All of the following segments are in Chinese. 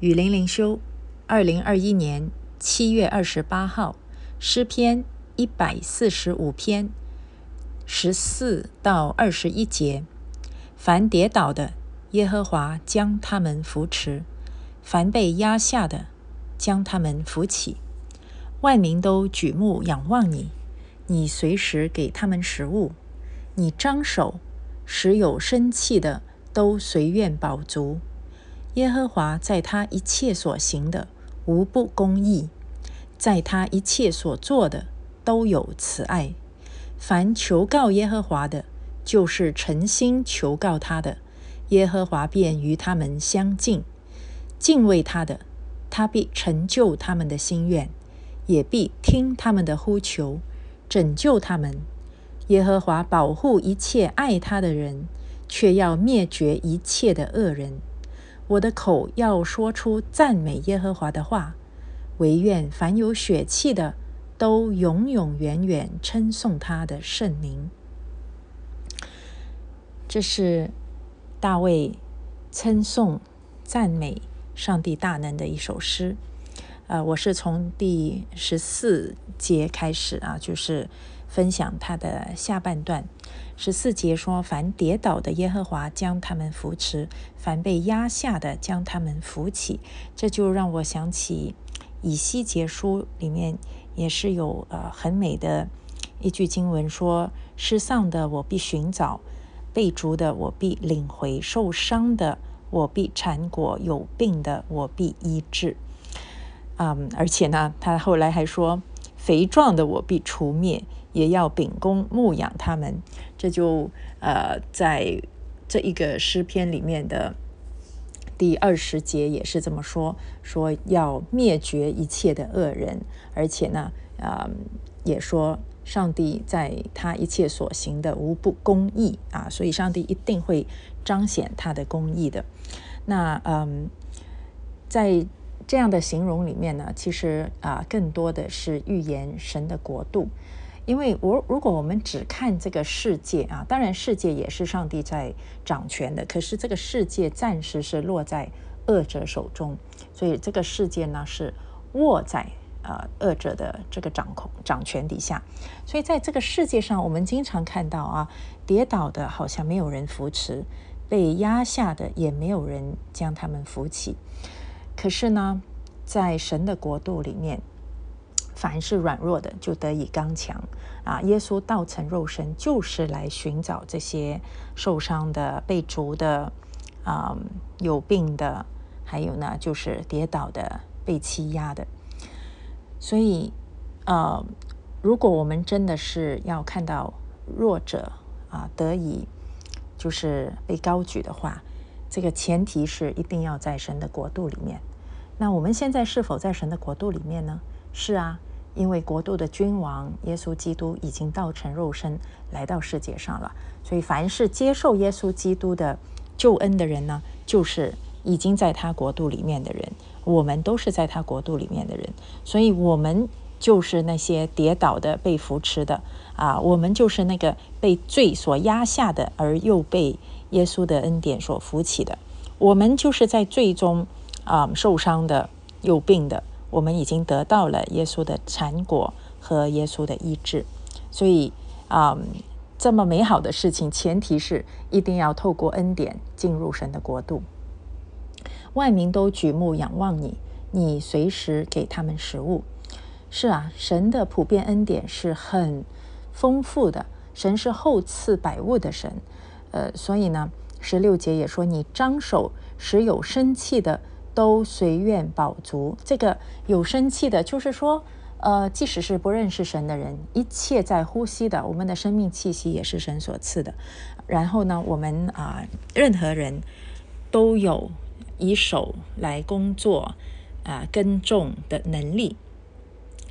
雨林灵修，二零二一年七月二十八号，诗篇一百四十五篇十四到二十一节。凡跌倒的，耶和华将他们扶持；凡被压下的，将他们扶起。万民都举目仰望你，你随时给他们食物。你张手，使有生气的都随愿饱足。耶和华在他一切所行的无不公义，在他一切所做的都有慈爱。凡求告耶和华的，就是诚心求告他的，耶和华便与他们相近。敬畏他的，他必成就他们的心愿，也必听他们的呼求，拯救他们。耶和华保护一切爱他的人，却要灭绝一切的恶人。我的口要说出赞美耶和华的话，唯愿凡有血气的都永永远远称颂他的圣名。这是大卫称颂赞美上帝大能的一首诗。呃，我是从第十四节开始啊，就是分享他的下半段。十四节说：“凡跌倒的，耶和华将他们扶持；凡被压下的，将他们扶起。”这就让我想起以西结书里面也是有呃很美的一句经文说：“失丧的我必寻找，被逐的我必领回，受伤的我必缠裹，有病的我必医治。”嗯，而且呢，他后来还说：“肥壮的我必除灭。”也要秉公牧养他们，这就呃，在这一个诗篇里面的第二十节也是这么说：说要灭绝一切的恶人，而且呢，啊，也说上帝在他一切所行的无不公义啊，所以上帝一定会彰显他的公义的。那嗯，在这样的形容里面呢，其实啊，更多的是预言神的国度。因为我如果我们只看这个世界啊，当然世界也是上帝在掌权的，可是这个世界暂时是落在恶者手中，所以这个世界呢是握在呃恶者的这个掌控掌权底下，所以在这个世界上，我们经常看到啊，跌倒的好像没有人扶持，被压下的也没有人将他们扶起，可是呢，在神的国度里面。凡是软弱的，就得以刚强啊！耶稣道成肉身，就是来寻找这些受伤的、被逐的、啊有病的，还有呢，就是跌倒的、被欺压的。所以，呃，如果我们真的是要看到弱者啊得以就是被高举的话，这个前提是一定要在神的国度里面。那我们现在是否在神的国度里面呢？是啊。因为国度的君王耶稣基督已经道成肉身来到世界上了，所以凡是接受耶稣基督的救恩的人呢，就是已经在他国度里面的人。我们都是在他国度里面的人，所以我们就是那些跌倒的、被扶持的啊，我们就是那个被罪所压下的，而又被耶稣的恩典所扶起的。我们就是在最终啊受伤的、有病的。我们已经得到了耶稣的产果和耶稣的医治，所以啊，这么美好的事情，前提是一定要透过恩典进入神的国度。万民都举目仰望你，你随时给他们食物。是啊，神的普遍恩典是很丰富的，神是厚赐百物的神。呃，所以呢，十六节也说，你张手使有生气的。都随愿饱足。这个有生气的，就是说，呃，即使是不认识神的人，一切在呼吸的，我们的生命气息也是神所赐的。然后呢，我们啊，任何人都有以手来工作啊耕种的能力，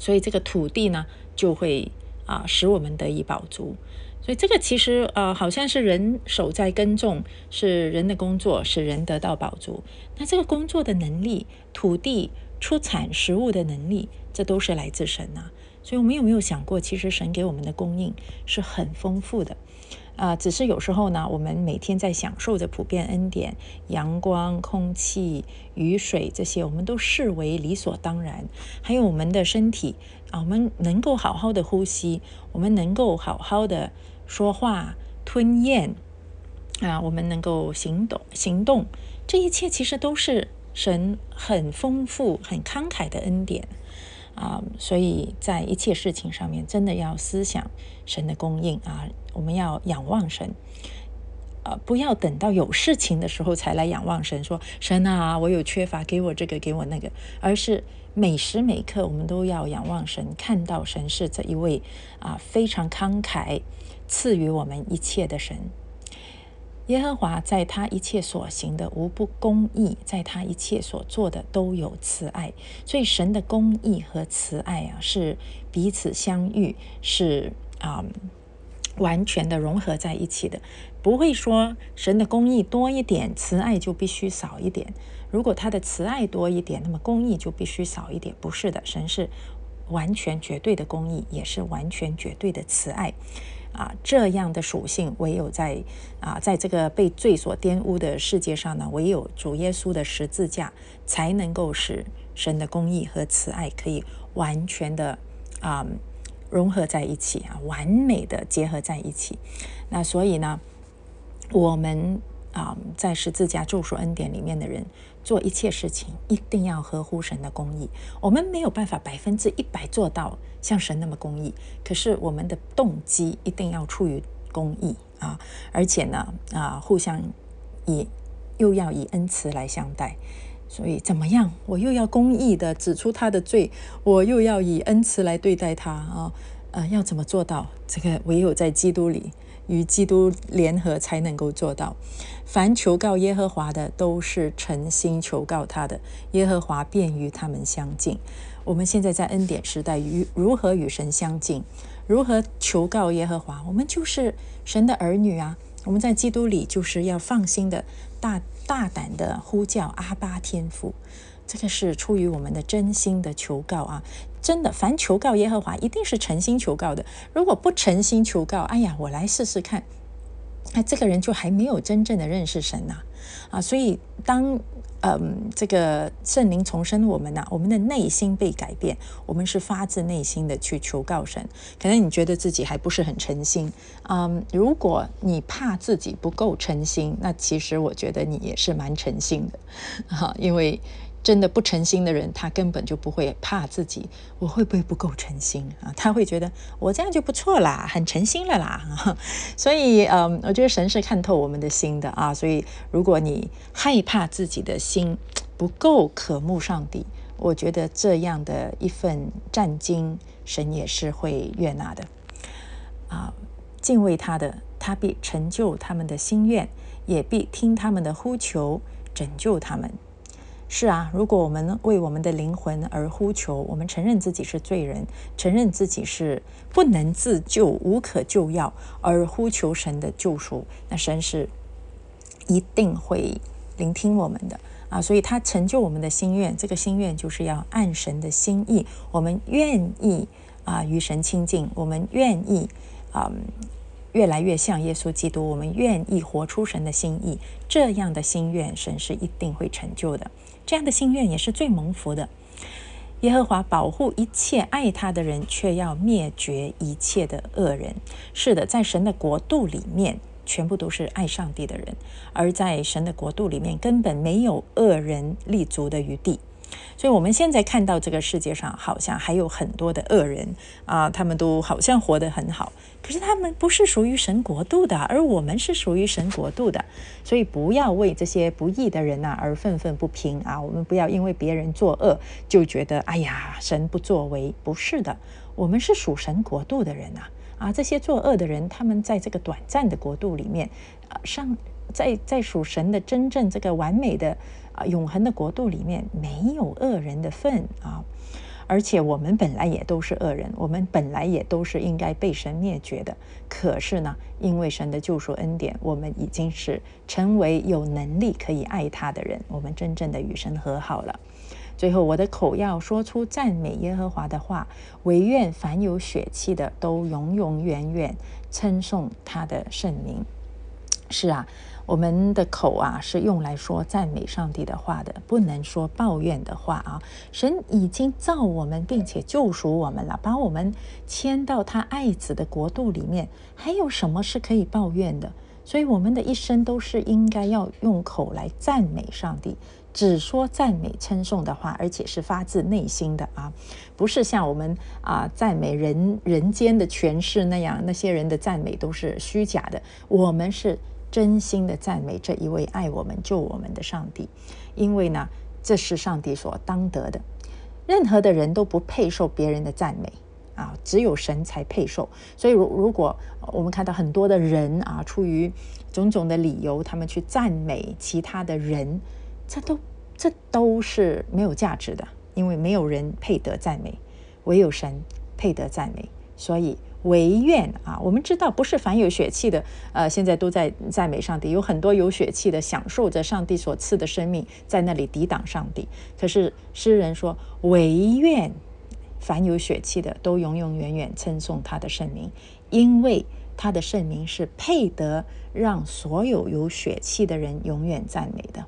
所以这个土地呢，就会啊使我们得以饱足。所以这个其实呃，好像是人手在耕种，是人的工作，使人得到饱足。那这个工作的能力，土地出产食物的能力，这都是来自神呐。所以我们有没有想过，其实神给我们的供应是很丰富的啊，只是有时候呢，我们每天在享受着普遍恩典、阳光、空气、雨水这些，我们都视为理所当然。还有我们的身体啊，我们能够好好的呼吸，我们能够好好的说话、吞咽啊，我们能够行动、行动，这一切其实都是神很丰富、很慷慨的恩典。啊，所以在一切事情上面，真的要思想神的供应啊！我们要仰望神，不要等到有事情的时候才来仰望神，说神啊，我有缺乏，给我这个，给我那个，而是每时每刻我们都要仰望神，看到神是这一位啊非常慷慨赐予我们一切的神。耶和华在他一切所行的无不公义，在他一切所做的都有慈爱。所以神的公义和慈爱啊，是彼此相遇，是啊，完全的融合在一起的。不会说神的公义多一点，慈爱就必须少一点。如果他的慈爱多一点，那么公义就必须少一点。不是的，神是完全绝对的公义，也是完全绝对的慈爱。啊，这样的属性唯有在啊，在这个被罪所玷污的世界上呢，唯有主耶稣的十字架才能够使神的公义和慈爱可以完全的啊融合在一起啊，完美的结合在一起。那所以呢，我们啊，在十字架救赎恩典里面的人。做一切事情一定要合乎神的公义。我们没有办法百分之一百做到像神那么公义，可是我们的动机一定要出于公义啊！而且呢，啊，互相以又要以恩慈来相待。所以怎么样？我又要公义的指出他的罪，我又要以恩慈来对待他啊！呃，要怎么做到？这个唯有在基督里。与基督联合才能够做到。凡求告耶和华的，都是诚心求告他的，耶和华便与他们相近。我们现在在恩典时代，与如何与神相近？如何求告耶和华？我们就是神的儿女啊！我们在基督里，就是要放心的、大大胆的呼叫阿巴天父。这个是出于我们的真心的求告啊！真的，凡求告耶和华，一定是诚心求告的。如果不诚心求告，哎呀，我来试试看，那这个人就还没有真正的认识神呐啊！所以，当嗯这个圣灵重生我们呐，我们的内心被改变，我们是发自内心的去求告神。可能你觉得自己还不是很诚心，嗯，如果你怕自己不够诚心，那其实我觉得你也是蛮诚心的啊，因为。真的不诚心的人，他根本就不会怕自己我会不会不够诚心啊？他会觉得我这样就不错啦，很诚心了啦。所以，嗯，我觉得神是看透我们的心的啊。所以，如果你害怕自己的心不够渴慕上帝，我觉得这样的一份战经，神也是会悦纳的啊。敬畏他的，他必成就他们的心愿，也必听他们的呼求，拯救他们。是啊，如果我们为我们的灵魂而呼求，我们承认自己是罪人，承认自己是不能自救、无可救药，而呼求神的救赎，那神是一定会聆听我们的啊！所以他成就我们的心愿，这个心愿就是要按神的心意，我们愿意啊与神亲近，我们愿意啊。越来越像耶稣基督，我们愿意活出神的心意，这样的心愿，神是一定会成就的。这样的心愿也是最蒙福的。耶和华保护一切爱他的人，却要灭绝一切的恶人。是的，在神的国度里面，全部都是爱上帝的人；而在神的国度里面，根本没有恶人立足的余地。所以，我们现在看到这个世界上好像还有很多的恶人啊，他们都好像活得很好，可是他们不是属于神国度的，而我们是属于神国度的。所以，不要为这些不义的人呐而愤愤不平啊！我们不要因为别人作恶就觉得哎呀，神不作为。不是的，我们是属神国度的人呐！啊，这些作恶的人，他们在这个短暂的国度里面，啊，上在在属神的真正这个完美的。啊，永恒的国度里面没有恶人的份啊，而且我们本来也都是恶人，我们本来也都是应该被神灭绝的。可是呢，因为神的救赎恩典，我们已经是成为有能力可以爱他的人，我们真正的与神和好了。最后，我的口要说出赞美耶和华的话，唯愿凡有血气的都永永远远称颂他的圣名。是啊。我们的口啊，是用来说赞美上帝的话的，不能说抱怨的话啊。神已经造我们，并且救赎我们了，把我们迁到他爱子的国度里面，还有什么是可以抱怨的？所以，我们的一生都是应该要用口来赞美上帝，只说赞美称颂的话，而且是发自内心的啊，不是像我们啊赞美人人间的权势那样，那些人的赞美都是虚假的。我们是。真心的赞美这一位爱我们、救我们的上帝，因为呢，这是上帝所当得的。任何的人都不配受别人的赞美啊，只有神才配受。所以，如如果我们看到很多的人啊，出于种种的理由，他们去赞美其他的人，这都这都是没有价值的，因为没有人配得赞美，唯有神配得赞美。所以。唯愿啊，我们知道不是凡有血气的，呃，现在都在赞美上帝。有很多有血气的，享受着上帝所赐的生命，在那里抵挡上帝。可是诗人说，唯愿凡有血气的都永永远远称颂他的圣名，因为他的圣名是配得让所有有血气的人永远赞美的。